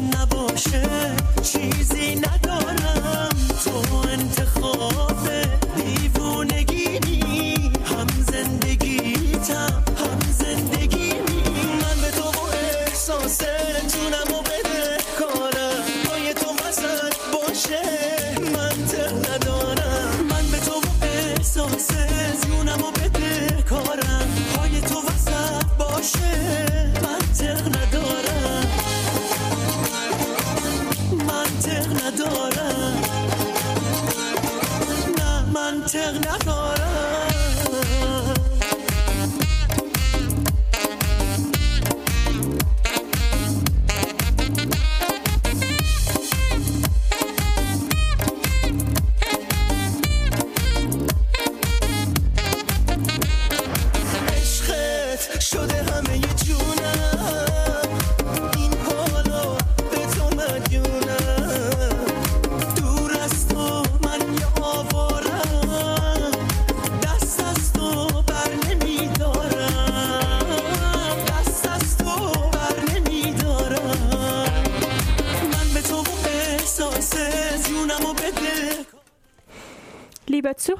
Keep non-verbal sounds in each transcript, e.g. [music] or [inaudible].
نباشه چیزی نداره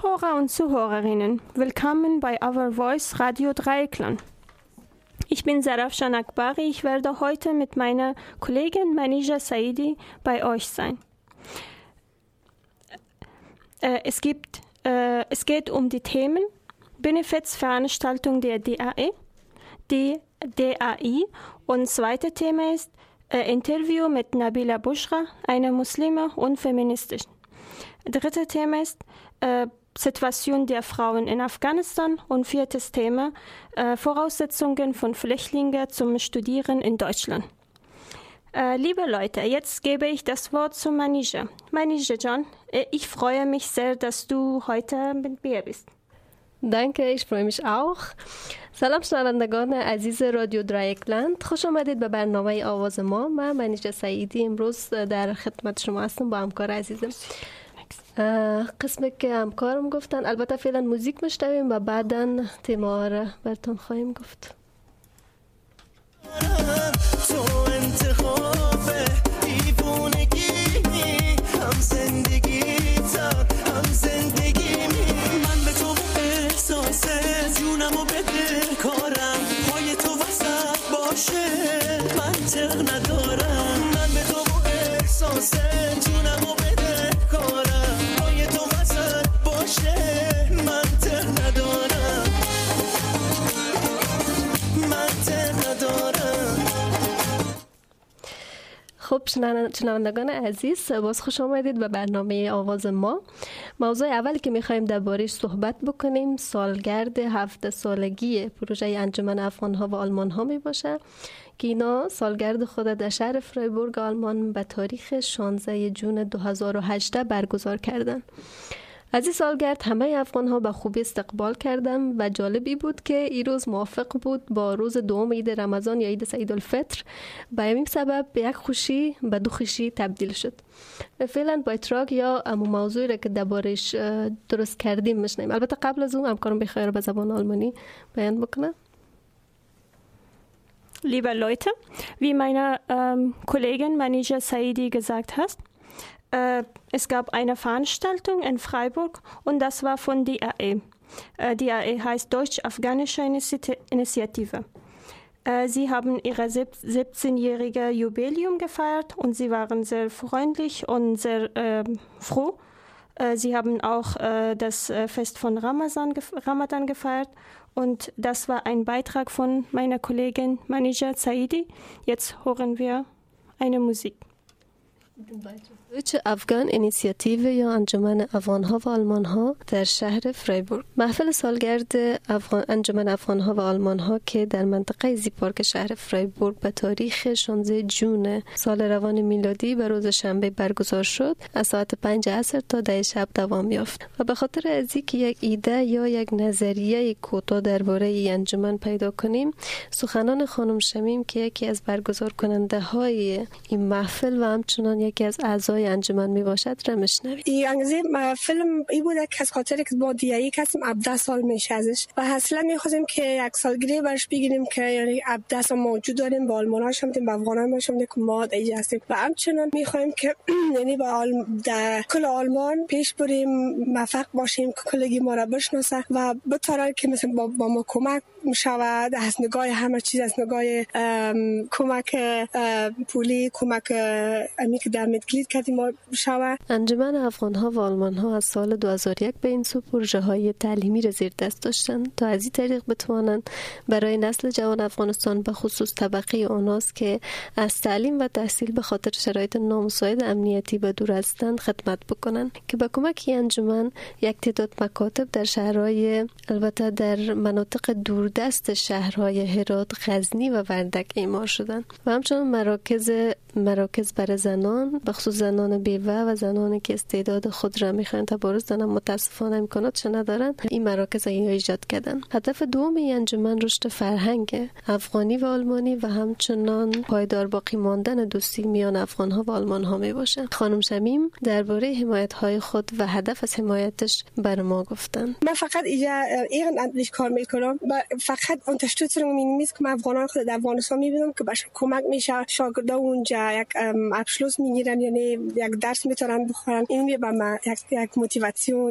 Zuhörer und Zuhörerinnen, willkommen bei Our Voice Radio Dreieckland. Ich bin Sarafshan Akbari. Ich werde heute mit meiner Kollegin Manija Saidi bei euch sein. Äh, es, gibt, äh, es geht um die Themen Benefizveranstaltung der DAE, die DAI und zweite Thema ist äh, Interview mit Nabila Bushra, einer Muslime und Feministin. Dritte Thema ist äh, Situation der Frauen in Afghanistan und viertes Thema äh, Voraussetzungen von Flüchtlingen zum Studieren in Deutschland. Äh, liebe Leute, jetzt gebe ich das Wort zu Manija. Manija John, äh, ich freue mich sehr, dass du heute mit mir bist. Danke, ich freue mich auch. سلام شنوندگان عزیز رادیو درایکلند خوش آمدید به برنامه آواز ما من منیجه سعیدی امروز در خدمت شما هستم با همکار عزیزم قسمی که همکارم گفتن. البته فعلا موزیک مشتویم و بعدا تیما را برتون خواهیم گفت. تو انتخاب دیوونگی هم زندگی هم زندگی من به تو احساس جونم و بده کارم. پای تو وسط باشه منطق ندارم. من به تو احساس خب شنوندگان عزیز باز خوش آمدید به برنامه آواز ما موضوع اولی که می‌خوایم دربارهش صحبت بکنیم سالگرد هفته سالگی پروژه انجمن افغان ها و آلمان ها می باشه که اینا سالگرد خود در شهر فرایبورگ آلمان به تاریخ 16 جون 2018 برگزار کردند. از این سالگرد همه افغان ها به خوبی استقبال کردم و جالبی بود که این روز موافق بود با روز دوم عید رمضان یا عید سعید الفطر. به همین سبب به یک خوشی به دو خوشی تبدیل شد. فعلا با اتراک یا امو موضوعی را که دربارش درست کردیم مشنیم البته قبل از اون همکارم بخیر به زبان آلمانی بیان بکنم Liebe Leute, wie meine ähm, Kollegin Manija Saidi gesagt hat, äh, es gab eine Veranstaltung in Freiburg und das war von DAE. Äh, DAE heißt Deutsch-Afghanische Initiative. Äh, sie haben ihre 17-jährige Jubiläum gefeiert und sie waren sehr freundlich und sehr ähm, froh. Äh, sie haben auch äh, das äh, Fest von Ramadan, Ramadan gefeiert und das war ein Beitrag von meiner Kollegin Manija Saidi. Jetzt hören wir eine Musik. چه افغان اینیسیاتیو یا انجمن افغان ها و آلمان ها در شهر فریبورگ. محفل سالگرد افغان انجمن افغان ها و آلمان ها که در منطقه زیپارک شهر فریبورگ به تاریخ 16 جون سال روان میلادی به روز شنبه برگزار شد از ساعت 5 عصر تا ده شب دوام یافت. و به خاطر از اینکه یک ایده یا یک نظریه کوتاه درباره این انجمن پیدا کنیم سخنان خانم شمیم که یکی از برگزار کننده های این محفل و همچنان یک یکی از اعضای انجمن می باشد را میشنوید این فیلم ای بوده که از خاطر که با دیایی کسیم 17 سال میشه ازش. و اصلا می‌خواستیم که یک سالگیری برش بگیریم که یعنی 17 سال موجود داریم با آلمان هاشم دیم با افغان هاشم که ما دیگه هستیم. و همچنان می‌خوایم که [clears throat] یعنی با در کل آلمان پیش بریم موفق باشیم که کلگی ما را بشناسه. و به که مثلا با, با ما کمک شود از نگاه همه چیز از نگاه کمک پولی کمک امی که در مدگلید کردیم شود. انجمن افغان ها و آلمان ها از سال 2001 به این سو پروژه های تعلیمی را زیر دست داشتن تا از این طریق بتوانند برای نسل جوان افغانستان به خصوص طبقه اوناست که از تعلیم و تحصیل به خاطر شرایط نامساعد امنیتی و دور هستند خدمت بکنند که با کمک انجمن یک تعداد مکاتب در شهرهای البته در مناطق دوردست شهرهای هرات غزنی و وردک ایمار شدند و همچنان مراکز مراکز برای زنان بخصوص زنان بیوه و زنانی که استعداد خود را می‌خواهند تبارز زنان متاسفانه امکاناتش ندارند این مراکز ای ایجاد کردن. هدف دوم این انجمن رشد فرهنگ افغانی و آلمانی و همچنان پایدار باقی ماندن دوستی میان افغان ها و آلمان ها می باشه خانم شمیم درباره حمایت های خود و هدف از حمایتش بر ما گفتن. من فقط اینجا این کار می‌کنم فقط اون تشتوت رو که من افغانان خود در افغانستان می‌بینم که باشه کمک میشه. شاگردا اونجا یک ابشلوس می‌گیرن یعنی یک درس می‌تونن بخورن این می من یک یک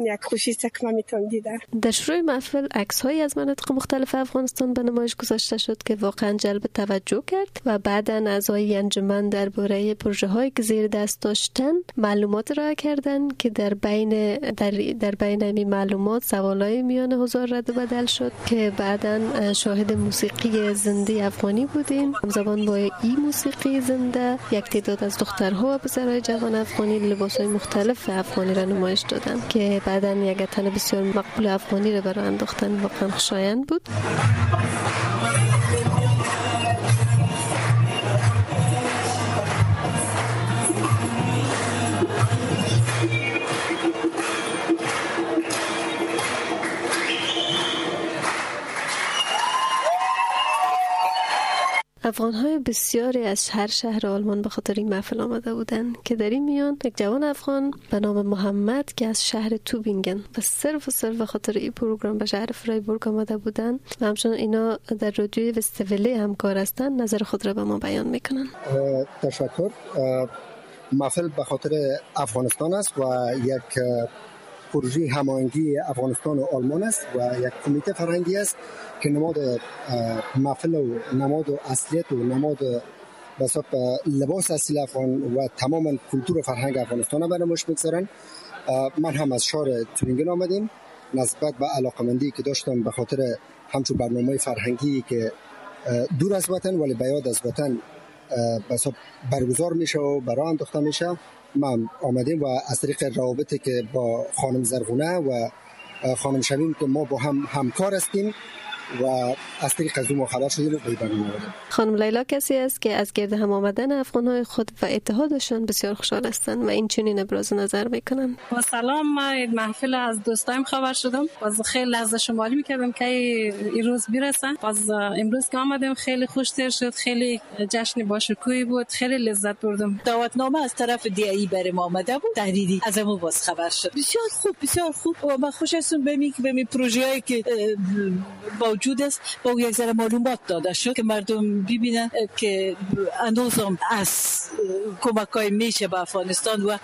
یک خوشی که من می‌تونم دیدم. در شروع محفل عکس های از مناطق مختلف افغانستان به نمایش گذاشته شد که واقعا جلب توجه کرد و بعدا اعضای انجمن درباره پروژه هایی که زیر دست داشتن معلومات را کردن که در بین در, در بین این معلومات سوالای میان هزار رد و بدل شد که بعدا شاهد موسیقی زنده افغانی بودیم زبان با این موسیقی زنده یک تعداد از دخترها و پسرهای جوان افغانی لباس های مختلف افغانی را نمایش دادن که بعدا یک تن بسیار مقبول افغانی را برای انداختن واقعا خوشایند بود. افغان های بسیاری از هر شهر آلمان به خاطر این محفل آمده بودند که در این میان یک جوان افغان به نام محمد که از شهر توبینگن و صرف و صرف به خاطر این پروگرام به شهر فرایبورگ آمده بودند و همچنان اینا در رادیوی وستوله همکار هستند نظر خود را به ما بیان می‌کنن. تشکر. محفل به خاطر افغانستان است و یک پروژه هماهنگی افغانستان و آلمان است و یک کمیته فرهنگی است که نماد محفل و نماد و اصلیت و نماد بساب لباس اصیل افغان و تمام کلتور و فرهنگ افغانستان برای مش بگذارن من هم از شهر تورینگن آمدیم. نسبت به علاقمندی که داشتم به خاطر همچون برنامه فرهنگی که دور از وطن ولی بیاد از وطن برگزار میشه و برای انداخته میشه ما آمدیم و از طریق روابطی که با خانم زرغونه و خانم شمیم که ما با هم همکار هستیم و از طریق از ما خبر شدیم و برنامه خانم لیلا کسی است که از گرد هم آمدن افغان های خود و اتحادشان بسیار خوشحال هستند و این چنین ابراز نظر می‌کنن با سلام من محفل از دوستایم خبر شدم. باز خیلی لحظه شمالی می‌کردم که این روز برسن باز امروز که آمدیم خیلی خوش تر شد خیلی جشن باشکوهی بود خیلی لذت بردم. دعوتنامه از طرف دیایی برای ما آمده بود. تحریری. از امو باز خبر شد. بسیار خوب بسیار خوب. و من خوش هستم به می به می پروژه‌ای که با موجود است. با یک ذره معلومات داده شد که مردم ببینن که هنوزم از کمک های میشه به افغانستان و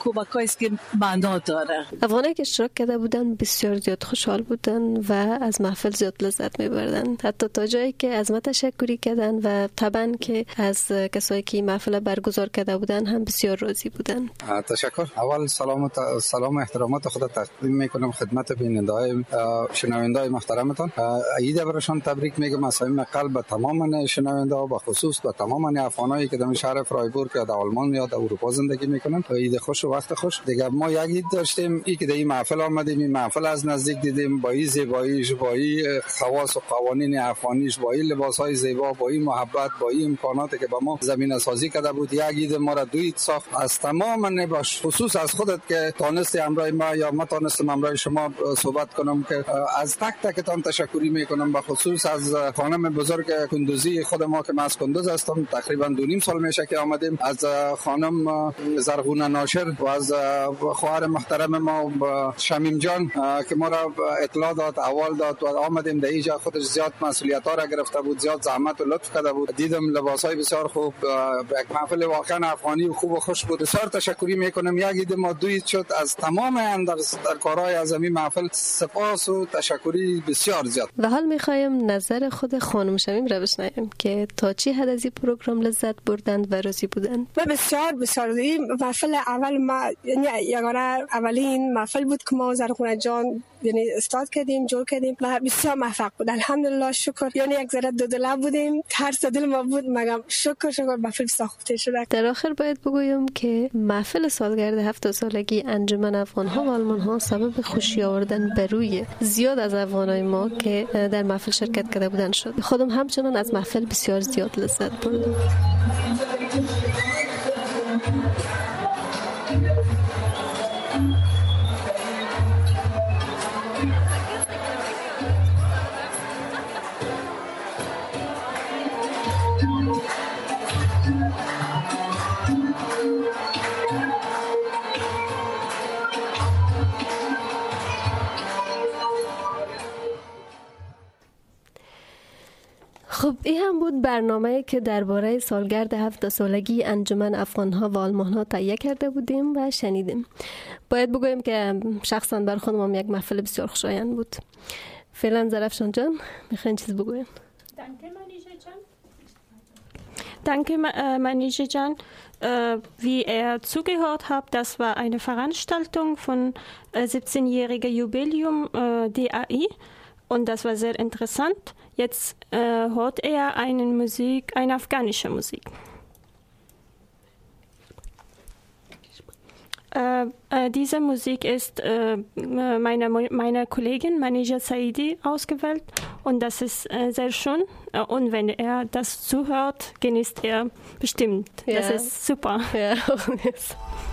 کمک است که معنا داره. افغانه که اشتراک کرده بودن بسیار زیاد خوشحال بودن و از محفل زیاد لذت میبردن. حتی تا جایی که از ما تشکری کردن و طبعا که از کسایی که این محفل برگزار کرده بودن هم بسیار راضی بودن. تشکر. اول سلام سلام احترامات خود تقدیم می‌کنم خدمت بیننده های شنونده های محترمتان عید برشان تبریک میگم. از صمیم قلب به تمام شنونده ها به خصوص به تمام افغانایی که در شهر فرایبورگ یا در آلمان یا در اروپا زندگی می‌کنن. عید خوش و وقت خوش. دیگه ما یک عید داشتیم. ای که در این محفل آمدیم این محفل از نزدیک دیدیم. با این زیباییش با این خواص و قوانین افغانیش با این لباس های زیبا با این محبت با این امکاناتی که به ما زمین سازی کرده بود. یک عید ما را دوید ساخت. از تمام باش خصوص از خودت که تانستی امرای ما یا ما تانستم امرای شما صحبت کنم که از تک تکتان تشکری می‌کنم به خصوص از خانم بزرگ کندوزی خود ما که ما از کندوز هستم تقریبا دو نیم سال میشه که آمدیم. از خانم زرغونه ناشر و از خواهر محترم ما شمیم جان که ما را اطلاع داد اول داد و آمدیم در اینجا. خودش زیاد مسئولیت ها را گرفته بود زیاد زحمت و لطف کرده بود. دیدم لباس های بسیار خوب یک محفل واقعا افغانی و خوب و خوش بود. بسیار تشکری می‌کنم. یک ایده ما دوی شد از تمام در, در کارهای از محفل سپاس و تشکری بسیار زیاد. و حال می‌خوایم نظر خود خانم شمیم رو بشنویم که تا چی حد از این پروگرام لذت بردند و راضی بودند؟ و بسیار بسیار این محفل اول ما یعنی یگانه اولین محفل بود که ما زرخونه جان یعنی استاد کردیم جور کردیم و بسیار موفق بود. الحمدلله شکر. یعنی یک ذره دو دل بودیم ترس دل ما بود مگم شکر شکر. بسیار خوب شده. در آخر باید بگویم که محفل سالگرد هفت سالگی انجمن افغان ها و آلمان ها سبب خوشی آوردن بروی زیاد از افغانای ما که در محفل شرکت کرده بودن شد. خودم همچنان از محفل بسیار زیاد لذت بردم. خب این هم بود برنامه که درباره سالگرد هفت سالگی انجمن افغانها و آلمانها تهیه کرده بودیم و شنیدیم. باید بگویم که شخصا بر خودم یک محفل بسیار خوشایند بود. فعلا زرفشان جان می‌خواین چیز بگوین؟ Danke, Manije Jan. Wie er zugehört hat, das war eine Veranstaltung von 17-jähriger Jubiläum DAI und das war sehr interessant. Jetzt äh, hört er eine Musik, eine afghanische Musik. Äh, äh, diese Musik ist äh, meiner meine Kollegin Manija Saidi ausgewählt und das ist äh, sehr schön. Äh, und wenn er das zuhört, genießt er bestimmt. Ja. Das ist super. Ja. [laughs]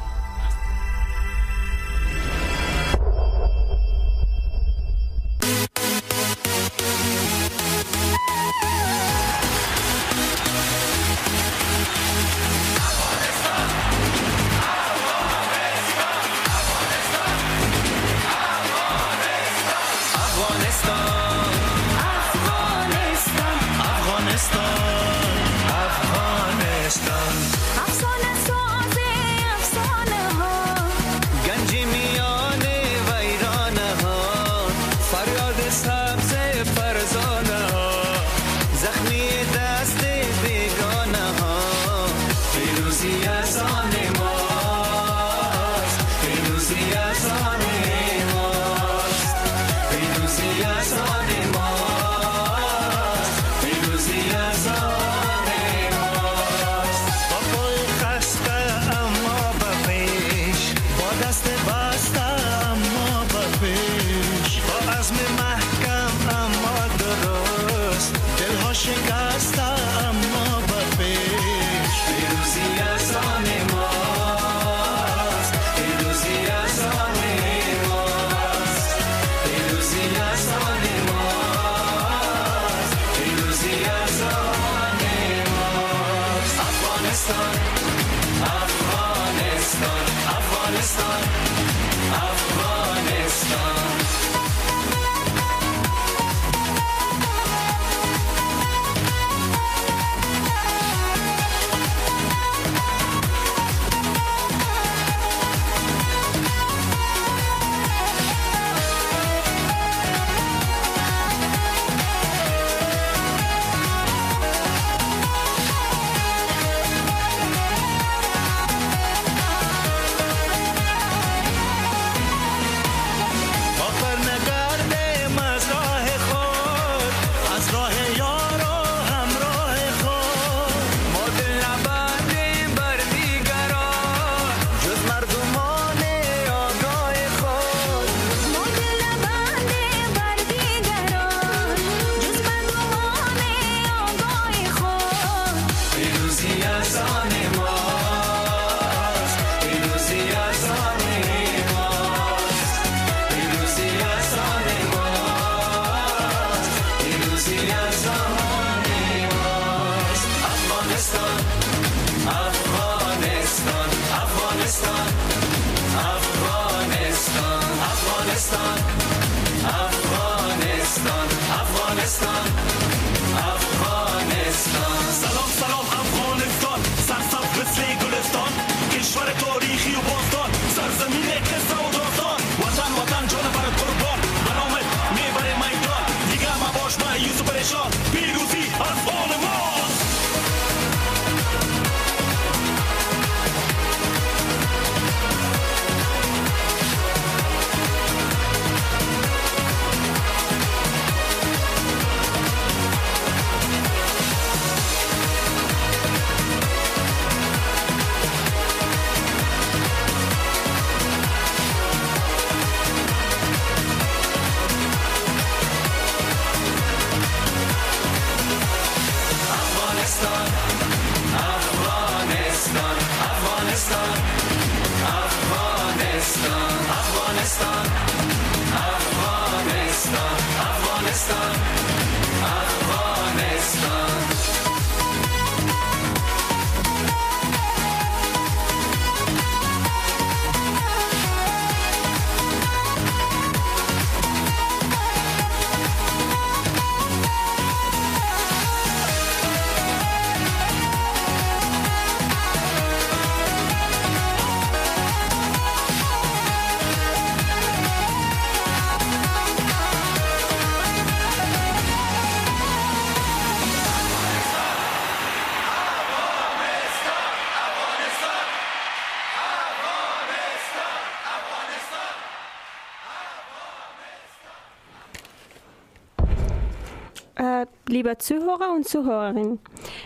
Liebe Zuhörer und Zuhörerinnen,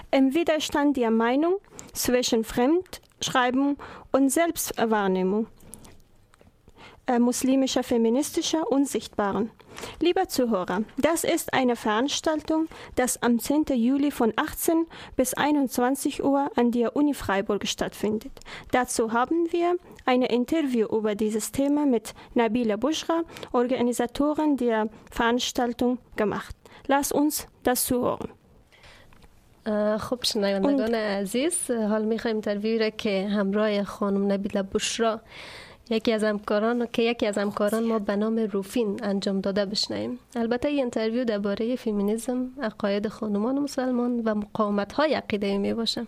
im Widerstand der Meinung zwischen Fremdschreiben und Selbstwahrnehmung äh, muslimischer, feministischer und sichtbaren. Lieber Zuhörer, das ist eine Veranstaltung, das am 10. Juli von 18 bis 21 Uhr an der Uni Freiburg stattfindet. Dazu haben wir ein Interview über dieses Thema mit Nabila Bushra, Organisatorin der Veranstaltung, gemacht. Lass uns das zuhören. خب شنوندگان عزیز حال می‌خوایم ترویج که همراه خانم نبیله بشرا یکی از همکاران که یکی از همکاران ما به نام روفین انجام داده بشنیم البته این انترویو درباره فمینیسم عقاید خانمان مسلمان و مقاومت های عقیده می باشه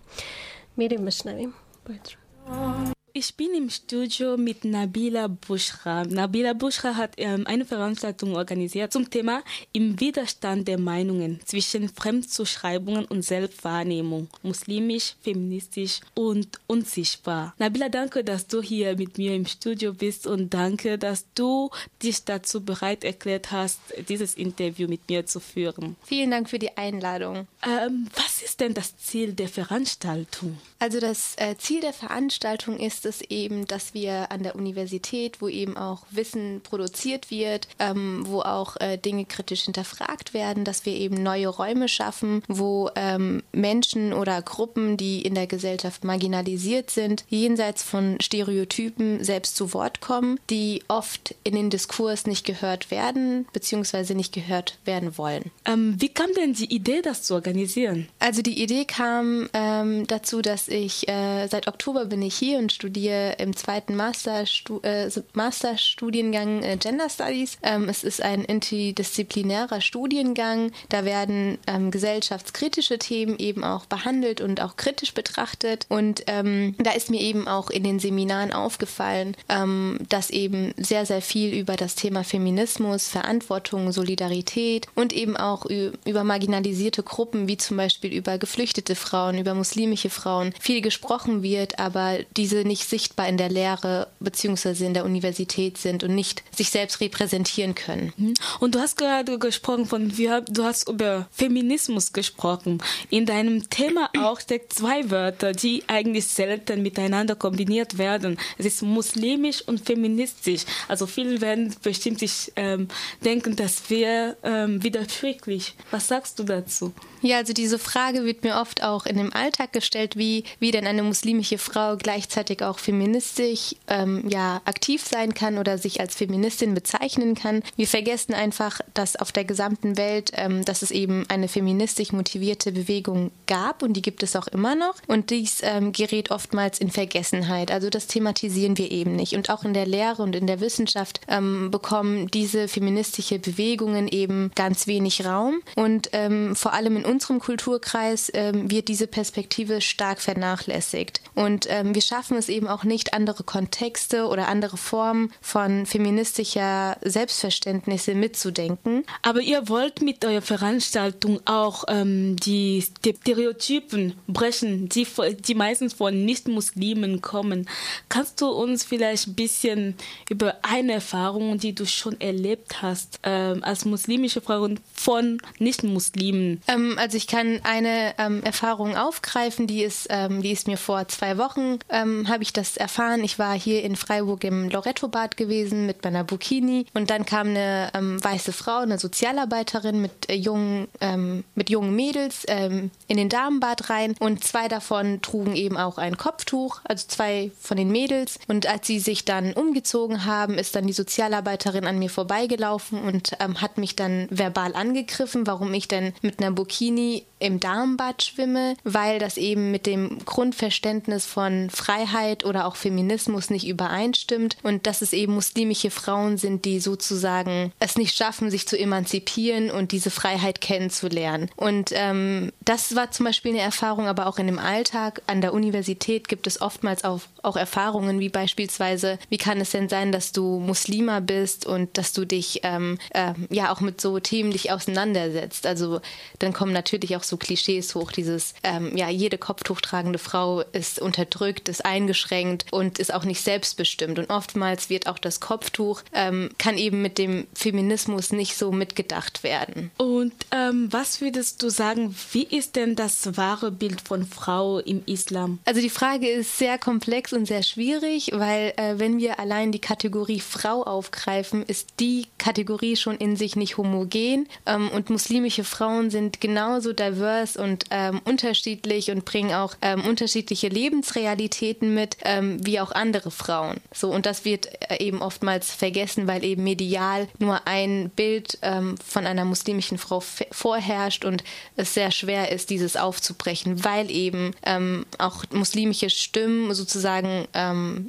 میریم بشنویم باید Ich bin im Studio mit Nabila Bushra. Nabila Bushra hat ähm, eine Veranstaltung organisiert zum Thema im Widerstand der Meinungen zwischen Fremdzuschreibungen und Selbstwahrnehmung, muslimisch, feministisch und unsichtbar. Nabila, danke, dass du hier mit mir im Studio bist und danke, dass du dich dazu bereit erklärt hast, dieses Interview mit mir zu führen. Vielen Dank für die Einladung. Ähm, was ist denn das Ziel der Veranstaltung? Also das äh, Ziel der Veranstaltung ist es eben, dass wir an der Universität, wo eben auch Wissen produziert wird, ähm, wo auch äh, Dinge kritisch hinterfragt werden, dass wir eben neue Räume schaffen, wo ähm, Menschen oder Gruppen, die in der Gesellschaft marginalisiert sind, jenseits von Stereotypen selbst zu Wort kommen, die oft in den Diskurs nicht gehört werden, beziehungsweise nicht gehört werden wollen. Ähm, wie kam denn die Idee, das zu organisieren? Also die Idee kam ähm, dazu, dass ich äh, seit Oktober bin ich hier und studiere im zweiten Masterstu äh, Masterstudiengang äh, Gender Studies. Ähm, es ist ein interdisziplinärer Studiengang. Da werden ähm, gesellschaftskritische Themen eben auch behandelt und auch kritisch betrachtet. Und ähm, da ist mir eben auch in den Seminaren aufgefallen, ähm, dass eben sehr, sehr viel über das Thema Feminismus, Verantwortung, Solidarität und eben auch über marginalisierte Gruppen wie zum Beispiel über geflüchtete Frauen, über muslimische Frauen viel gesprochen wird, aber diese nicht sichtbar in der Lehre bzw. in der Universität sind und nicht sich selbst repräsentieren können. Mhm. Und du hast gerade gesprochen von, du hast über Feminismus gesprochen. In deinem Thema auch steckt zwei Wörter, die eigentlich selten miteinander kombiniert werden. Es ist muslimisch und feministisch. Also viele werden bestimmt sich ähm, denken, das wäre ähm, widersprüchlich. Was sagst du dazu? Ja, also diese Frage wird mir oft auch in dem Alltag gestellt, wie, wie denn eine muslimische Frau gleichzeitig auch feministisch ähm, ja, aktiv sein kann oder sich als Feministin bezeichnen kann. Wir vergessen einfach, dass auf der gesamten Welt, ähm, dass es eben eine feministisch motivierte Bewegung gab und die gibt es auch immer noch. Und dies ähm, gerät oftmals in Vergessenheit. Also das thematisieren wir eben nicht. Und auch in der Lehre und in der Wissenschaft ähm, bekommen diese feministische Bewegungen eben ganz wenig Raum. Und ähm, vor allem in unserem Kulturkreis ähm, wird diese Perspektive stark vernachlässigt. Und ähm, wir schaffen es eben auch nicht, andere Kontexte oder andere Formen von feministischer Selbstverständnisse mitzudenken. Aber ihr wollt mit eurer Veranstaltung auch ähm, die Stereotypen brechen, die, die meistens von Nicht-Muslimen kommen. Kannst du uns vielleicht ein bisschen über eine Erfahrung, die du schon erlebt hast, ähm, als muslimische Frau von Nicht-Muslimen? Ähm, also ich kann eine ähm, Erfahrung aufgreifen, die ist, ähm, die ist mir vor zwei Wochen, ähm, habe ich das erfahren. Ich war hier in Freiburg im Loretto-Bad gewesen mit meiner Bukini und dann kam eine ähm, weiße Frau, eine Sozialarbeiterin mit äh, jungen, ähm, mit jungen Mädels ähm, in den Damenbad rein und zwei davon trugen eben auch ein Kopftuch, also zwei von den Mädels. Und als sie sich dann umgezogen haben, ist dann die Sozialarbeiterin an mir vorbeigelaufen und hat mich dann verbal angegriffen, warum ich denn mit einer キニ im Darmbad schwimme, weil das eben mit dem Grundverständnis von Freiheit oder auch Feminismus nicht übereinstimmt und dass es eben muslimische Frauen sind, die sozusagen es nicht schaffen, sich zu emanzipieren und diese Freiheit kennenzulernen. Und ähm, das war zum Beispiel eine Erfahrung, aber auch in dem Alltag an der Universität gibt es oftmals auch, auch Erfahrungen, wie beispielsweise, wie kann es denn sein, dass du Muslima bist und dass du dich ähm, äh, ja auch mit so Themen dich auseinandersetzt. Also dann kommen natürlich auch so Klischees hoch, dieses, ähm, ja, jede kopftuchtragende Frau ist unterdrückt, ist eingeschränkt und ist auch nicht selbstbestimmt. Und oftmals wird auch das Kopftuch, ähm, kann eben mit dem Feminismus nicht so mitgedacht werden. Und ähm, was würdest du sagen, wie ist denn das wahre Bild von Frau im Islam? Also die Frage ist sehr komplex und sehr schwierig, weil äh, wenn wir allein die Kategorie Frau aufgreifen, ist die Kategorie schon in sich nicht homogen ähm, und muslimische Frauen sind genauso divers und ähm, unterschiedlich und bringen auch ähm, unterschiedliche Lebensrealitäten mit ähm, wie auch andere Frauen. So und das wird äh, eben oftmals vergessen, weil eben medial nur ein Bild ähm, von einer muslimischen Frau vorherrscht und es sehr schwer ist, dieses aufzubrechen, weil eben ähm, auch muslimische Stimmen sozusagen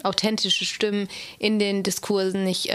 authentische Stimmen in den Diskursen nicht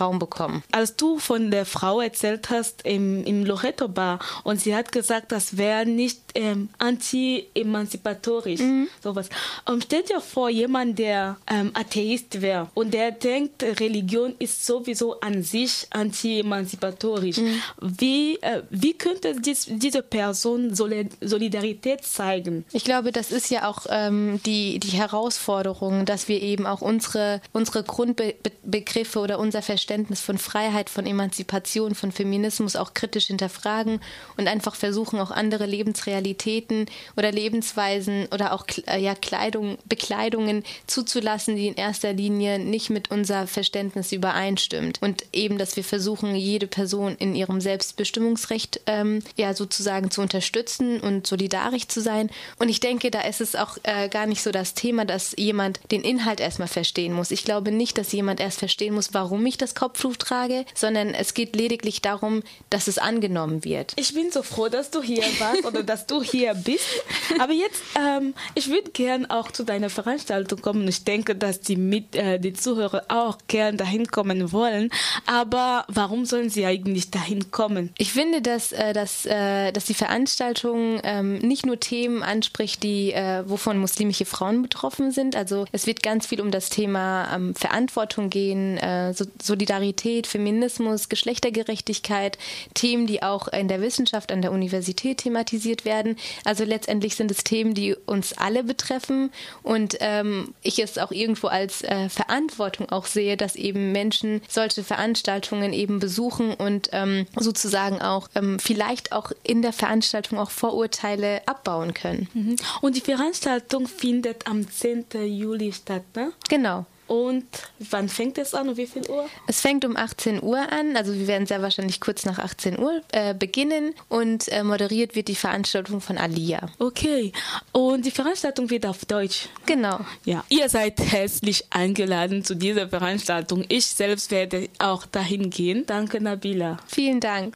Raum bekommen. Als du von der Frau erzählt hast im, im Loreto Bar und sie hat gesagt, das wäre nicht ähm, anti-emanzipatorisch, mhm. sowas. Und stell dir vor, jemand, der ähm, Atheist wäre und der denkt, Religion ist sowieso an sich anti-emanzipatorisch. Mhm. Wie, äh, wie könnte dies, diese Person Solidarität zeigen? Ich glaube, das ist ja auch ähm, die, die Herausforderung, dass wir eben auch unsere, unsere Grundbegriffe oder unser Verständnis von Freiheit, von Emanzipation, von Feminismus auch kritisch hinterfragen und einfach versuchen, auch andere Lebensrealitäten oder Lebensweisen oder auch äh, ja, Kleidung, Bekleidungen zuzulassen, die in erster Linie nicht mit unser Verständnis übereinstimmt. Und eben, dass wir versuchen, jede Person in ihrem Selbstbestimmungsrecht ähm, ja sozusagen zu unterstützen und solidarisch zu sein. Und ich denke, da ist es auch äh, gar nicht so das Thema, dass jemand den Inhalt erstmal verstehen muss. Ich glaube nicht, dass jemand erst verstehen muss, warum ich das Kopftuch trage, sondern es geht lediglich darum, dass es angenommen wird. Ich bin so froh, dass du hier warst oder dass du hier bist. Aber jetzt, ähm, ich würde gern auch zu deiner Veranstaltung kommen. Ich denke, dass die, mit, äh, die Zuhörer auch gern dahin kommen wollen. Aber warum sollen sie eigentlich dahin kommen? Ich finde, dass, äh, dass, äh, dass die Veranstaltung ähm, nicht nur Themen anspricht, die, äh, wovon muslimische Frauen betroffen sind. Also es wird ganz viel um das Thema ähm, Verantwortung gehen, äh, so Solidarität, Feminismus, Geschlechtergerechtigkeit, Themen, die auch in der Wissenschaft an der Universität thematisiert werden. Also letztendlich sind es Themen, die uns alle betreffen und ähm, ich es auch irgendwo als äh, Verantwortung auch sehe, dass eben Menschen solche Veranstaltungen eben besuchen und ähm, sozusagen auch ähm, vielleicht auch in der Veranstaltung auch Vorurteile abbauen können. Mhm. Und die Veranstaltung findet am 10. Juli statt, ne? Genau. Und wann fängt es an und wie viel Uhr? Es fängt um 18 Uhr an, also wir werden sehr wahrscheinlich kurz nach 18 Uhr äh, beginnen und äh, moderiert wird die Veranstaltung von Alia. Okay, und die Veranstaltung wird auf Deutsch. Genau. Ja, ihr seid herzlich eingeladen zu dieser Veranstaltung. Ich selbst werde auch dahin gehen. Danke, Nabila. Vielen Dank.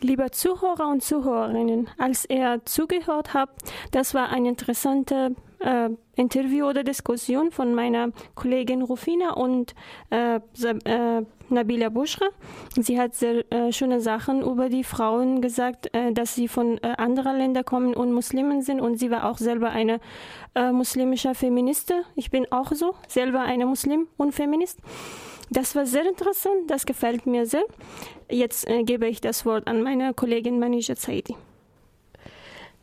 Lieber Zuhörer und Zuhörerinnen, als ihr zugehört habt, das war eine interessante äh, Interview oder Diskussion von meiner Kollegin Rufina und äh, äh, Nabila Bushra. Sie hat sehr äh, schöne Sachen über die Frauen gesagt, äh, dass sie von äh, anderen Ländern kommen und Muslimen sind und sie war auch selber eine äh, muslimische Feministin. Ich bin auch so, selber eine Muslim und Feminist. Das war sehr interessant, das gefällt mir sehr. Jetzt gebe ich das Wort an meine Kollegin Manija Zaidi.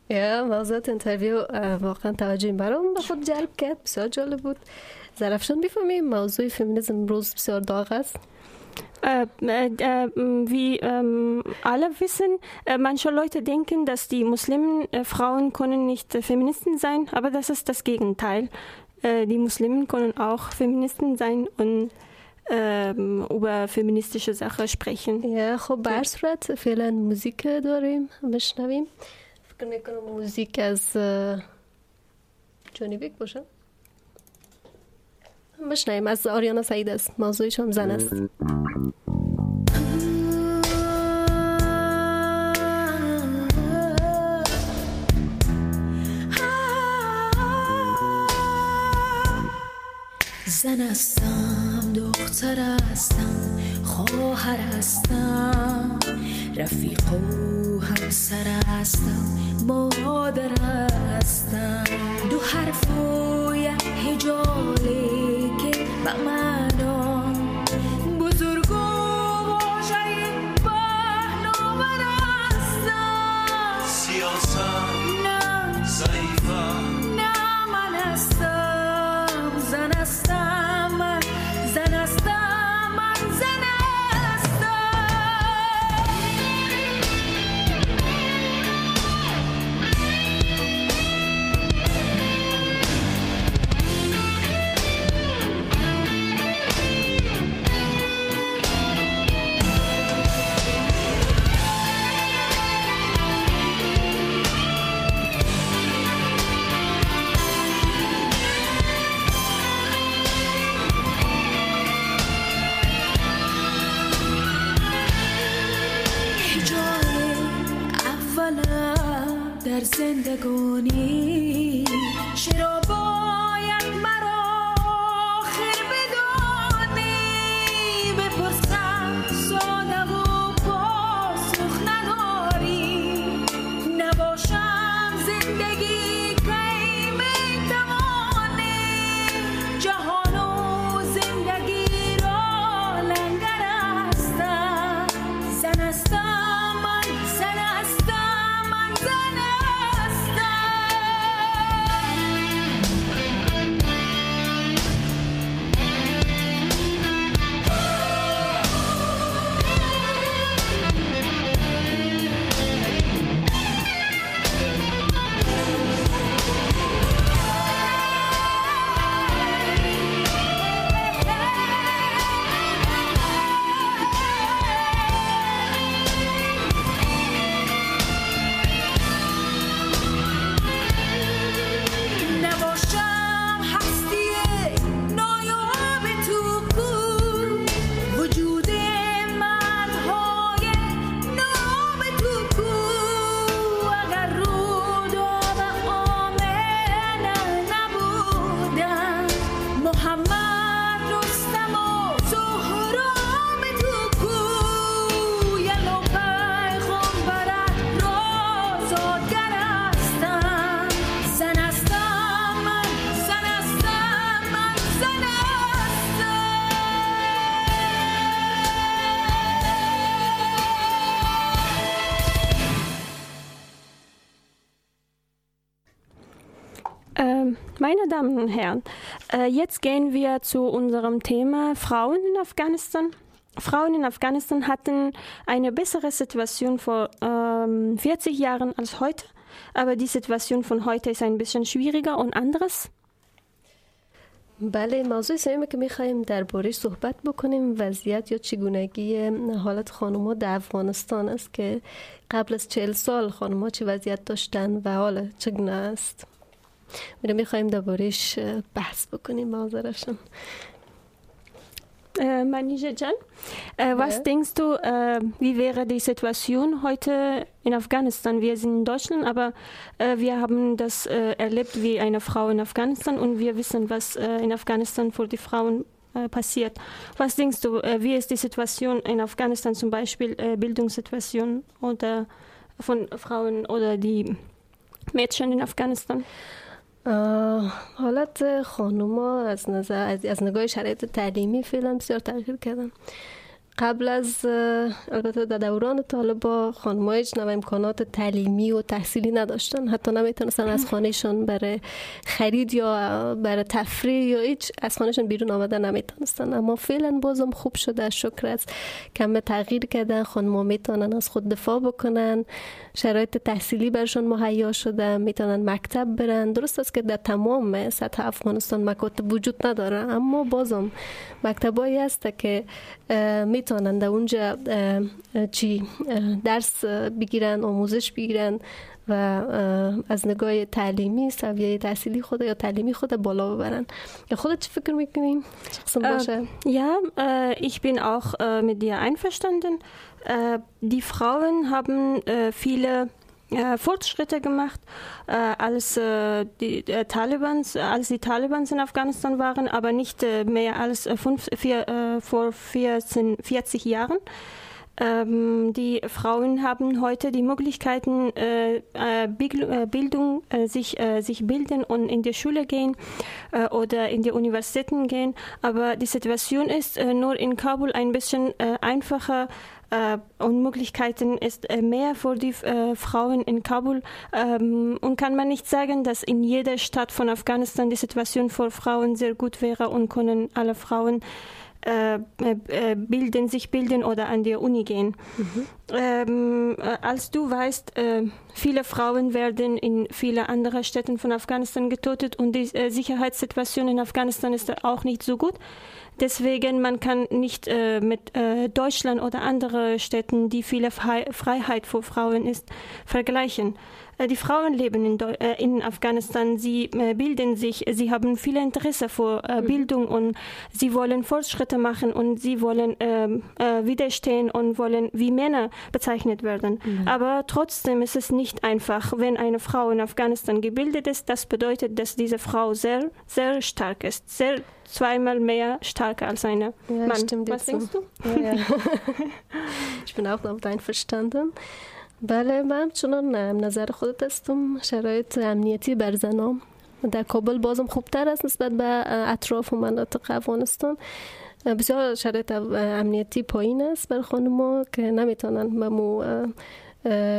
یا موضوعات اینترویو واقعا توجه این برام به خود جلب کرد بسیار جالب بود زرفشان بفهمیم موضوع فمینیزم امروز بسیار داغ است Äh, äh, wie ähm, alle wissen, äh, manche Leute denken, dass die Muslimen, äh, Frauen können nicht äh, Feministen sein, aber das ist das Gegenteil. Äh, die Muslimen können auch Feministen sein und ähm, über feministische Sachen sprechen. Ja, خب بر صورت فعلا موزیک داریم بشنویم فکر می‌کنم موزیک از جونی بیک باشه بشنویم از آریانا سعید است موضوعش هم زن است زن هستم دختر هستم خواهر هستم رفیق و همسر هستم مادر هستم. دو حرف و یک هجاله که به معنا Damen und Herren, äh, jetzt gehen wir zu unserem Thema Frauen in Afghanistan. Frauen in Afghanistan hatten eine bessere Situation vor ähm, 40 Jahren als heute, aber die Situation von heute ist ein bisschen schwieriger und anderes. بله موضوع سومی که میخوایم دربارهش صحبت بکنیم وضعیت یا چگونگی حالت خانوما در افغانستان است که قبل از چهل سال خانوما چه وضعیت داشتن و حالا چگونه است میره میخوایم دربارهش بحث بکنیم معذرشان Äh, Manija Jan, äh, was Ja. denkst du, äh, wie wäre die Situation heute in Afghanistan? Wir sind in Deutschland, aber äh, wir haben das äh, erlebt wie eine Frau in Afghanistan und wir wissen, was äh, in Afghanistan für die Frauen äh, passiert. Was denkst du, äh, wie ist die Situation in Afghanistan, zum Beispiel äh, Bildungssituation oder von Frauen oder die Mädchen in Afghanistan? حالت خانوما از نظر از, از نگاه شرایط تعلیمی فعلا بسیار تغییر کردن. قبل از البته در دوران طالبا خانم‌ها هیچ نوع امکانات تعلیمی و تحصیلی نداشتن. حتی نمی‌تونستن از خانهشان برای خرید یا برای تفریح یا هیچ از خانهشان بیرون آمدن نمی‌تونستن. اما فعلا بازم خوب شده. شکر از کم تغییر کردن. خانم‌ها می‌تونن از خود دفاع بکنن. شرایط تحصیلی برشان مهیا شده می‌تونن مکتب برن. درست است که در تمام سطح افغانستان مکاتب وجود نداره اما بازم مکتبایی هست که می‌تونن در اونجا چی درس بگیرن آموزش بگیرن. و اه، از نگاه تعلیمی سویه تحصیلی خود یا تعلیمی خود بالا ببرن یا خودت چی فکر میکنیم؟ چه قسم Äh, باشه؟ ja, äh, ich bin auch äh, mit dir einverstanden. Äh, die Frauen haben äh, viele äh, Fortschritte gemacht, äh, als äh, die äh, Talibans, als die Talibans in Afghanistan waren, aber nicht äh, mehr als äh, fünf, vier, äh, vor 14, 40 Jahren. Ähm, die Frauen haben heute die Möglichkeiten, äh, äh, äh, Bildung, äh, sich, äh, sich bilden und in die Schule gehen äh, oder in die Universitäten gehen. Aber die Situation ist nur in Kabul ein bisschen einfacher und Möglichkeiten ist mehr für die Frauen in Kabul. Ähm, und kann man nicht sagen, dass in jeder Stadt von Afghanistan die Situation für Frauen sehr gut wäre und können alle Frauen äh, äh, bilden, sich bilden oder an die Uni gehen. Ähm, äh, als du weißt, äh, viele Frauen werden in viele andere Städten von Afghanistan getötet und die äh, Sicherheitssituation in Afghanistan ist auch nicht so gut. Deswegen man kann nicht mit Deutschland oder andere Städten, die viele Fre Freiheit für Frauen ist, vergleichen. Äh, die Frauen leben in, Deu äh, in Afghanistan, sie äh, bilden sich, sie haben viel Interesse vor äh, Bildung und sie wollen Fortschritte machen und sie wollen ähm, äh, widerstehen und wollen wie Männer bezeichnet werden. Aber trotzdem ist es nicht einfach, wenn eine Frau in Afghanistan gebildet ist, das bedeutet, dass diese Frau sehr, sehr stark ist, sehr zweimal mehr stark als eine Ja, Mann. stimmt Was denkst so. du? Ja, ja. [laughs] ich bin auch damit einverstanden بله من همچنان نظر خودت هستم. شرایط امنیتی بر زنان در کابل بازم خوبتر است نسبت به اطراف و مناطق افغانستان. بسیار شرایط امنیتی پایین است بر خانما که نمی‌تونن به مو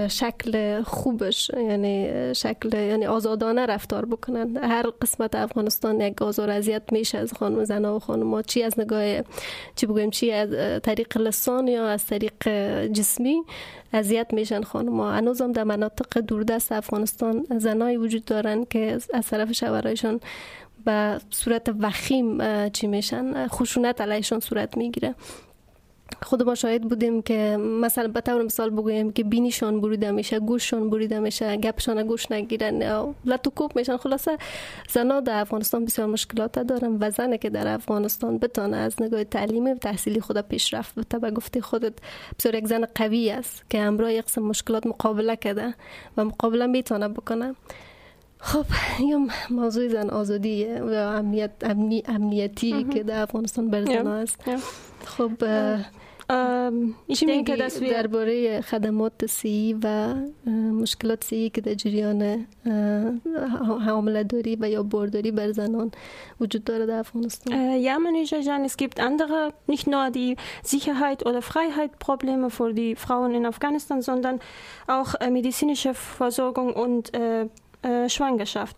شکل خوبش یعنی شکل یعنی آزادانه رفتار بکنن. هر قسمت افغانستان یک آزار اذیت میشه از خانم زنا و خانم چی از نگاه چی بگویم چی از طریق لسان یا از طریق جسمی اذیت میشن خانم هنوزم در مناطق دوردست افغانستان زنایی وجود دارن که از طرف شوهرایشان به صورت وخیم چی میشن؟ خشونت علیشان صورت می‌گیره. خود ما شاهد بودیم که مثلا به طور مثال بگویم که بینیشان بریده میشه گوششان بریده میشه گپشان گوش نگیرن لطوکوب میشن. خلاصه زنا در افغانستان بسیار مشکلات دارن و زنه که در افغانستان بتانه از نگاه تعلیمی و تحصیلی خود پیشرفت بده به گفته خودت بسیار یک زن قوی است که همراه یک قسم مشکلات مقابله کرده و مقابله می‌تونه بکنه. خب یا موضوع زن آزادی و امنیت امنی امنیتی که در افغانستان بر. زنا است. خب Ähm, ich چی denke, میگی dass wir درباره خدمات سی و اه، مشکلات سی که در جریان حامله داری و یا بارداری بر زنان وجود داره در افغانستان Äh, ja, Manager Jan, es gibt andere, nicht nur die Sicherheit oder Freiheit Probleme für die Frauen in Afghanistan, sondern auch äh, medizinische Versorgung und äh, äh, Schwangerschaft.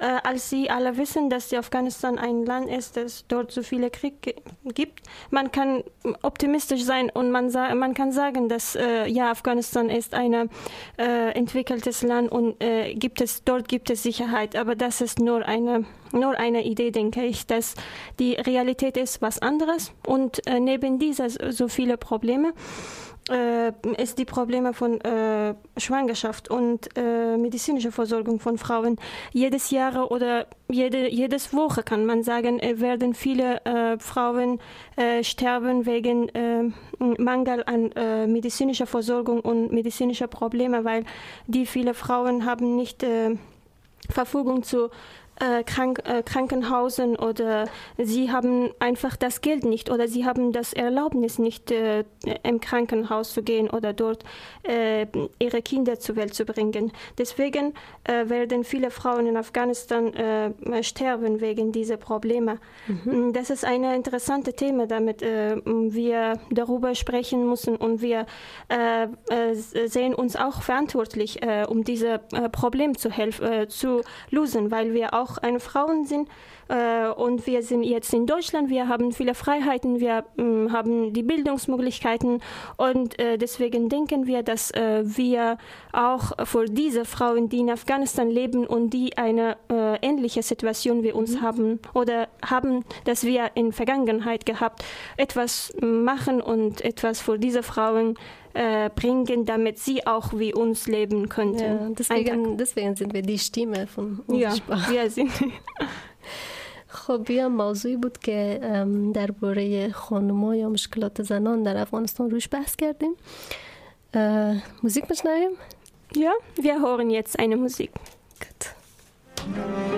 Äh, als Sie alle wissen, dass Afghanistan ein Land ist, das dort so viele Krieg gibt, man kann optimistisch sein und man, man kann sagen, dass äh, ja Afghanistan ist ein äh, entwickeltes Land und äh, gibt es dort gibt es Sicherheit, aber das ist nur eine nur eine Idee, denke ich, dass die Realität ist was anderes. Und äh, neben dieser so viele Probleme äh, ist die Probleme von äh, Schwangerschaft und äh, medizinischer Versorgung von Frauen. Jedes Jahr oder jede jedes Woche kann man sagen, äh, werden viele äh, Frauen äh, sterben wegen äh, Mangel an medizinischer Versorgung und medizinischer Probleme, weil die viele Frauen haben nicht Verfügung zu äh, Krank, äh, Krankenhausen oder sie haben einfach das Geld nicht oder sie haben das Erlaubnis nicht äh, im Krankenhaus zu gehen oder dort äh, ihre Kinder zur Welt zu bringen. Deswegen äh, werden viele Frauen in Afghanistan äh, sterben wegen dieser Probleme. Mm, Das ist ein interessantes Thema, damit wir darüber sprechen müssen und wir sehen uns auch verantwortlich, um dieses Problem zu helfen, zu lösen, weil wir auch eine Frauen sind äh, und wir sind jetzt in Deutschland, wir haben viele Freiheiten, wir mh, haben die Bildungsmöglichkeiten und äh, deswegen denken wir, dass äh, wir auch für diese Frauen, die in Afghanistan leben und die eine äh, ähnliche Situation wie uns haben oder haben, dass wir in Vergangenheit gehabt, etwas machen und etwas für diese Frauen äh, bringen, damit sie auch wie uns leben könnten. Ja, deswegen, deswegen sind wir die Stimme von Tag. ja, wir sind [laughs] خب یا موضوعی بود که درباره خانوما یا مشکلات زنان در افغانستان روش بحث کردیم موزیک بشنویم ja, wir hören jetzt eine Musik. Gut.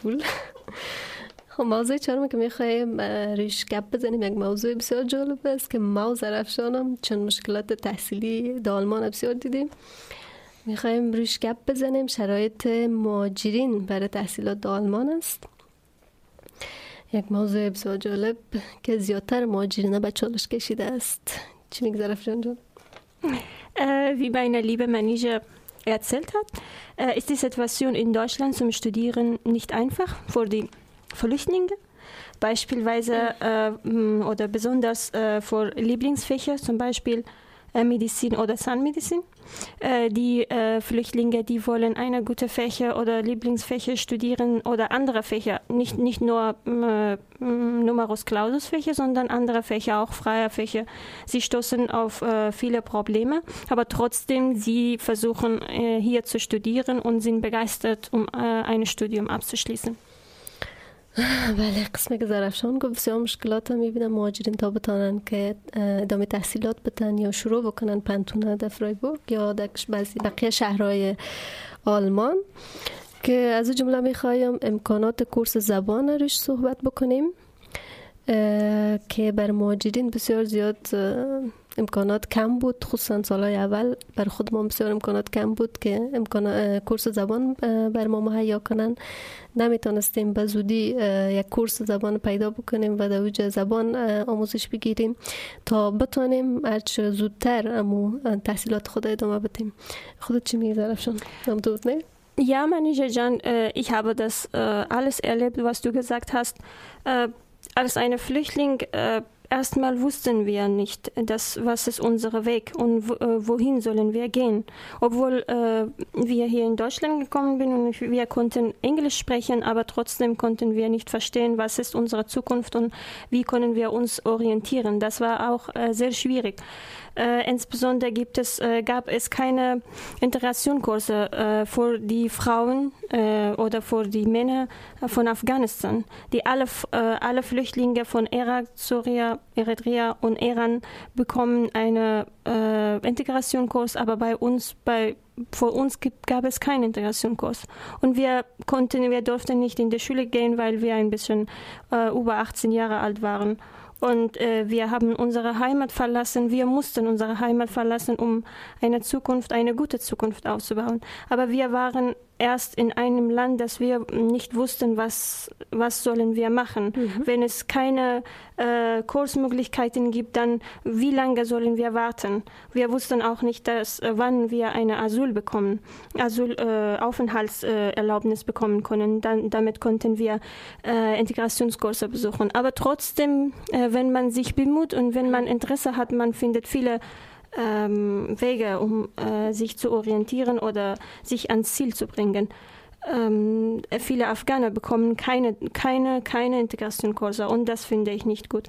مقبول [laughs] خب موضوع چهارم که می‌خوایم ریش گپ بزنیم یک موضوع بسیار جالب است که ما زرفشانم چون مشکلات تحصیلی در آلمان بسیار دیدیم. می‌خوایم ریش گپ بزنیم شرایط مهاجرین برای تحصیلات در آلمان است. یک موضوع بسیار جالب که زیادتر مهاجرین به چالش کشیده است. چی میگذره زرفشان جان؟ Wie meine liebe Manija erzählt hat, äh, ist die Situation in Deutschland zum Studieren nicht einfach für die Flüchtlinge. Beispielsweise äh, oder besonders äh, für Lieblingsfächer, zum Beispiel äh, Medizin oder Zahnmedizin. Äh, die äh, Flüchtlinge, die wollen eine gute Fächer oder Lieblingsfächer studieren oder andere Fächer, nicht, nicht nur äh, Numerus Clausus Fächer, sondern andere Fächer, auch freie Fächer. Sie stoßen auf äh, viele Probleme, aber trotzdem, sie versuchen äh, hier zu studieren und sind begeistert, um ein Studium abzuschließen. [laughs] بله قسم که زرفشان گفت بسیار مشکلات هم می‌بینم مهاجرین تا بتانن که ادامه تحصیلات بتن یا شروع بکنن پنتونه در فرایبورگ یا در بقیه شهرهای آلمان که از این جمله می‌خوایم امکانات کورس زبان روش صحبت بکنیم که بر مهاجرین بسیار زیاد امکانات کم بود خصوصا سالهای اول بر خود ما بسیار امکانات کم بود که امکان کورس زبان بر ما مهیا کنن نمی‌تونستیم به زودی یک کورس زبان پیدا بکنیم و در اوج زبان آموزش بگیریم تا بتانیم هرچه زودتر امو تحصیلات خود ادامه بدیم خودت چی میگی زرفشان؟ هم دود نه؟ Ja, Manija Jan, ich habe das alles erlebt, was du gesagt hast. Als eine Flüchtling, erstmal wussten wir nicht, dass, was ist unser Weg und äh, wohin sollen wir gehen. Obwohl äh, wir hier in Deutschland gekommen sind und wir konnten Englisch sprechen, aber trotzdem konnten wir nicht verstehen, was ist unsere Zukunft und wie können wir uns orientieren. Das war auch äh, sehr schwierig. Äh, insbesondere gibt es, äh, gab es keine Integrationskurse äh, für die Frauen äh, oder für die Männer von Afghanistan. Die alle, äh, alle Flüchtlinge von Irak, Syrien Eritrea und Iran bekommen einen äh, Integrationskurs, aber bei uns, bei vor uns gab es keinen Integrationskurs. Und wir konnten, wir durften nicht in die Schule gehen, weil wir ein bisschen über 18 Jahre alt waren. Und äh, wir haben unsere Heimat verlassen. Wir mussten unsere Heimat verlassen, um eine Zukunft, eine gute Zukunft aufzubauen. Aber wir waren erst in einem Land, das wir nicht wussten, was, was sollen wir machen. Wenn es keine äh, Kursmöglichkeiten gibt, dann wie lange sollen wir warten? Wir wussten auch nicht, dass, äh, wann wir eine Asyl bekommen, Asyl, äh, Aufenthaltserlaubnis bekommen können. Dann, damit konnten wir äh, Integrationskurse besuchen. Aber trotzdem, äh, wenn man sich bemüht und wenn man Interesse hat, man findet viele ähm, Wege, um äh, sich zu orientieren oder sich ans Ziel zu bringen. Ähm, viele Afghaner bekommen keine, keine, keine Integrationskurse und das finde ich nicht gut.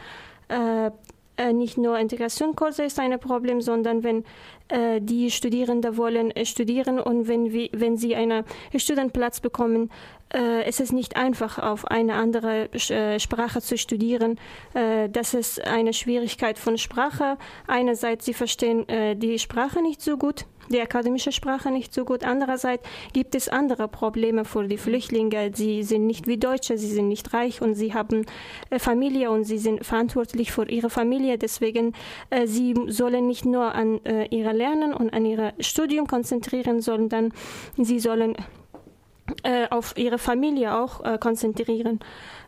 Äh, äh, nicht nur Integrationskurse ist ein Problem, sondern wenn äh, die Studierenden wollen äh, studieren und wenn, wir, wenn sie einen Studienplatz bekommen, äh, ist es nicht einfach, auf eine andere äh, Sprache zu studieren. Äh, das ist eine Schwierigkeit von Sprache. Einerseits, sie verstehen äh, die Sprache nicht so gut, die akademische Sprache nicht so gut. Andererseits gibt es andere Probleme für die Flüchtlinge. Sie sind nicht wie Deutsche, sie sind nicht reich und sie haben äh, Familie und sie sind verantwortlich für ihre Familie. Deswegen, äh, sie sollen nicht nur an äh, ihre Lernen und an ihr Studium konzentrieren, sondern sie sollen äh, auf ihre Familie auch äh, konzentrieren.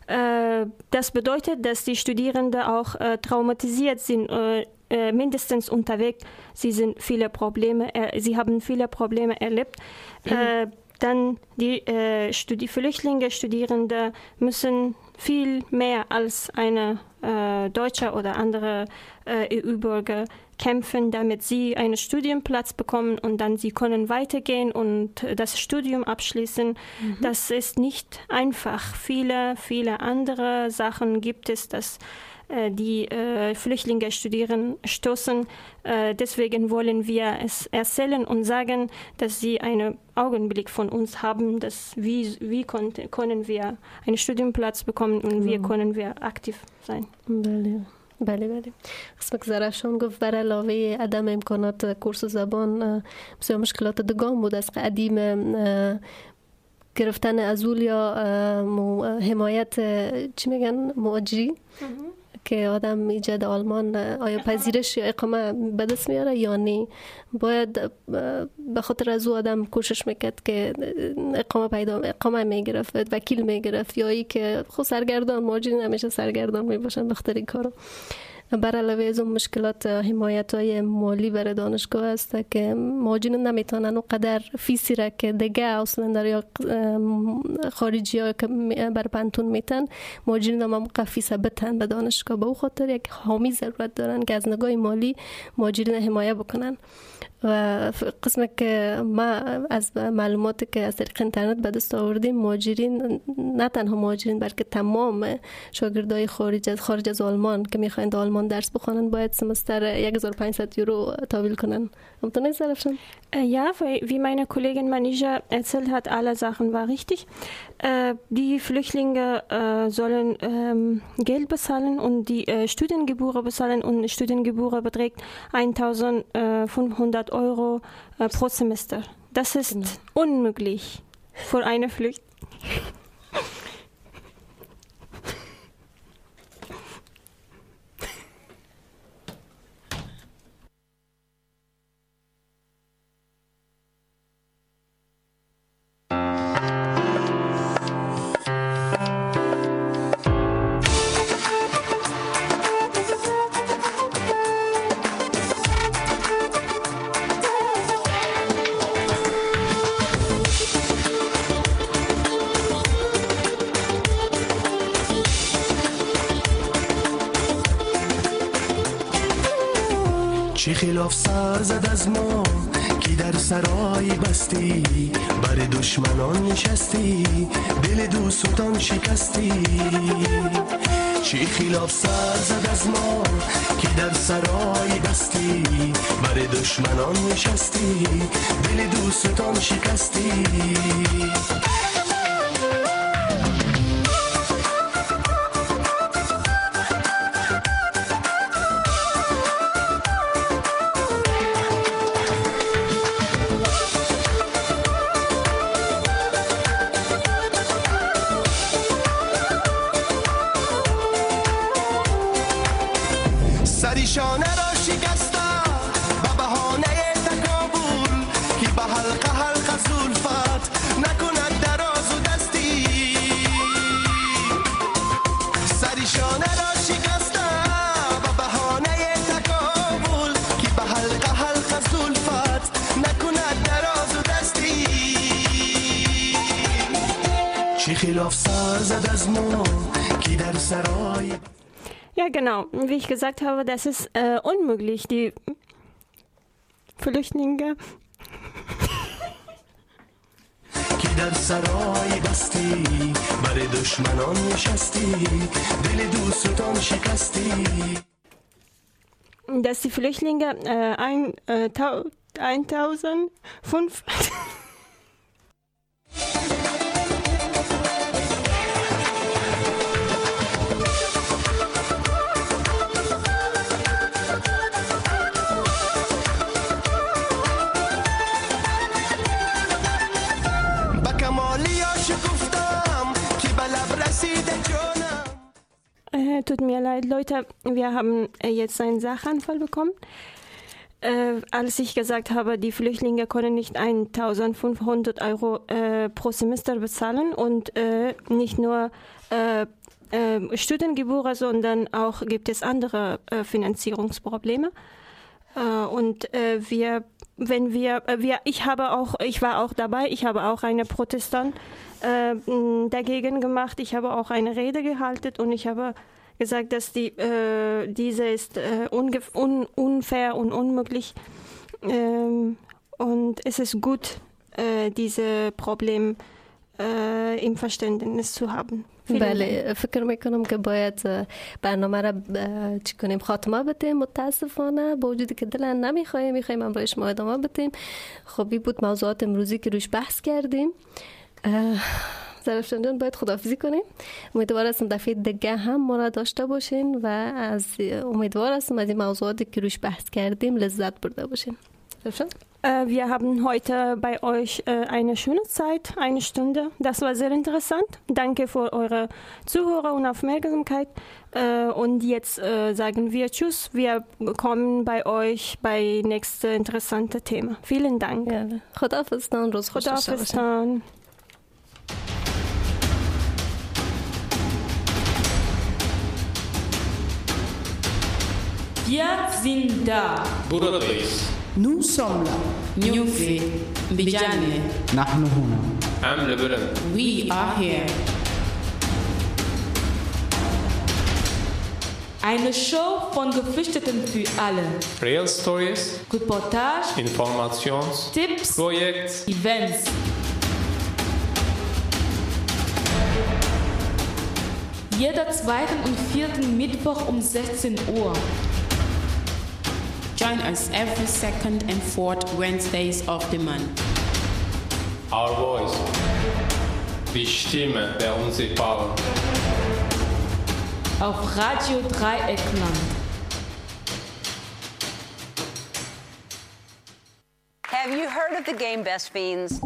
Äh, das bedeutet, dass die Studierenden auch äh, traumatisiert sind, äh, mindestens unterwegs. Sie sind viele Probleme, sie haben viele Probleme erlebt. Äh, dann die Studi Flüchtlinge, Studierende müssen viel mehr als eine äh, deutsche oder andere äh, EU-Bürger kämpfen, damit sie einen Studienplatz bekommen und dann sie können weitergehen und das Studium abschließen. Das ist nicht einfach. Viele, viele andere Sachen gibt es, dass die äh, Flüchtlinge studieren, stoßen. Äh, deswegen wollen wir es erzählen und sagen, dass sie einen Augenblick von uns haben, dass wie, wie konnte, können wir einen Studienplatz bekommen und wie Mhm. können wir aktiv sein. بله بله بله قسم که زرفشان گفت بر علاوه عدم امکانات کورس زبان اه، بسیار مشکلات دگام بود از قدیم اه، گرفتن ازول یا اه، مو- حمایت اه، چی میگن مؤجری که آدم ایجاد آلمان آیا پذیرش یا اقامه به دست میاره یا نه. باید به خاطر از او آدم کوشش می‌کرد که اقامه پیدا اقامه می‌گرفت وکیل می‌گرفت یا ای که خود سرگردان ماجرین همیشه سرگردان می‌باشن بخاطر این کارو. بر علاوه از مشکلات حمایت های مالی برای دانشگاه است که مهاجرین نمی‌تونن اونقدر فیسی را که دیگه اصلا در یا خارجی ها که بر پنتون میتن مهاجرین هم موقع فیس بتن به دانشگاه به او خاطر یک حامی ضرورت دارن که از نگاه مالی مهاجرین حمایه بکنن و قسم که ما از معلوماتی که از طریق اینترنت به دست آوردیم مهاجرین نه تنها مهاجرین بلکه تمام شاگردای خارج از خارج از آلمان که می‌خواین در آلمان درس بخوانن باید سمستر 1500 یورو تحویل کنن همتون سرفشن Äh, Ja, weil, wie meine Kollegin Manija erzählt hat, alle Sachen war richtig. Äh, die Flüchtlinge äh, sollen ähm, Geld bezahlen und die äh, Studiengebühr bezahlen und Studiengebühr beträgt 1500 Euro äh, pro Semester. Das ist unmöglich für eine Flücht. [laughs] هم نشستی دل دوستان شکستی. سریشانه را شکست. Ja, genau. Wie ich gesagt habe, das ist äh, unmöglich. Die Flüchtlinge که در سرای بستی بر دشمنان نشستی دل دوستان شکستی dass die Flüchtlinge äh, ein, äh, tau- 1005 [laughs] tut mir leid, Leute, wir haben äh, jetzt einen Sachanfall bekommen. Äh, als ich gesagt habe, die Flüchtlinge können nicht 1500 Euro äh, pro Semester bezahlen und äh, nicht nur äh, äh, Studiengebühren, sondern auch gibt es andere äh, Finanzierungsprobleme. Äh, und äh, wir, wenn wir, äh, wir, ich habe auch, ich war auch dabei, ich habe auch eine Protestant äh, dagegen gemacht, ich habe auch eine Rede gehalten und ich habe gesagt, dass die, äh, diese ist äh, un unfair und unmöglich. Ähm, und es ist gut, äh, diese Problem äh, im Verständnis zu haben. بله فکر می‌کنم که باید برنامه را چی کنیم خاتمه بدیم متاسفانه با وجودی که دلن نمی‌خوایم می‌خوایم امروز شما ادامه بدیم خب بود موضوعات امروزی که روش بحث کردیم اه، زرفشان جان باید خدافزی کنیم امیدوار هستم دفعه دیگه هم ما را داشته باشین و از امیدوار هستم از این موضوعاتی که روش بحث کردیم لذت برده باشین زرفشان Äh, wir haben heute bei euch äh, eine schöne Zeit, eine Stunde. Das war sehr interessant. Danke für eure Zuhörer und Aufmerksamkeit. Äh, und jetzt äh, sagen wir Tschüss. Wir kommen bei euch bei nächste interessante Thema. Vielen Dank. خداحافظتان روز خوش داشته باشین Wir sind da. Buradayız. Nous sommes là. Nyufi. Bijane. Nahnu huna. Am Bülent. We are here. Eine Show von Geflüchteten für alle. Real Stories, Reportage, Informations, Tipps, Projekt, Events. Jeder zweiten und vierten Mittwoch um 16 Uhr. Join us every second and fourth Wednesdays of the month. Our Voice Die Stimme der Unsichtbaren Auf Radio Dreieckland. Have you heard of the game Best Fiends?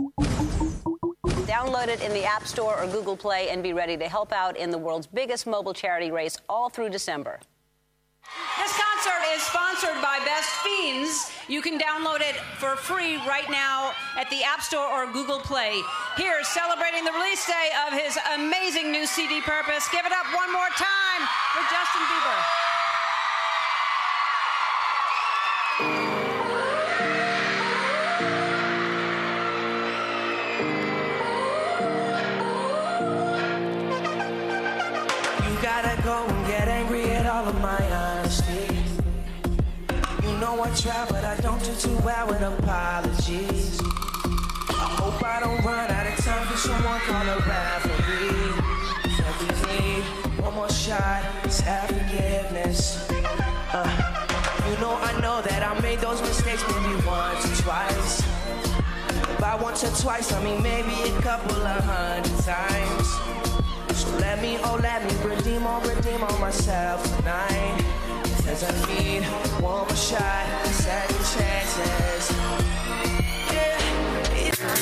Download it in the App Store or Google Play and be ready to help out in the world's biggest mobile charity race all through December. This concert is sponsored by Best Fiends. You can download it for free right now at the App Store or Google Play. Here, celebrating the release day of his amazing new CD Purpose. Give it up one more time for Justin Bieber. Do too well with apologies. I hope I don't run out of time for someone call a referee. Need one more shot, let's have forgiveness. Uh, you know I know that I made those mistakes maybe once or twice. By once or twice, I mean maybe a couple of hundred times. So let me, oh let me redeem or redeem on myself tonight. Cause I need one more shot, second chances.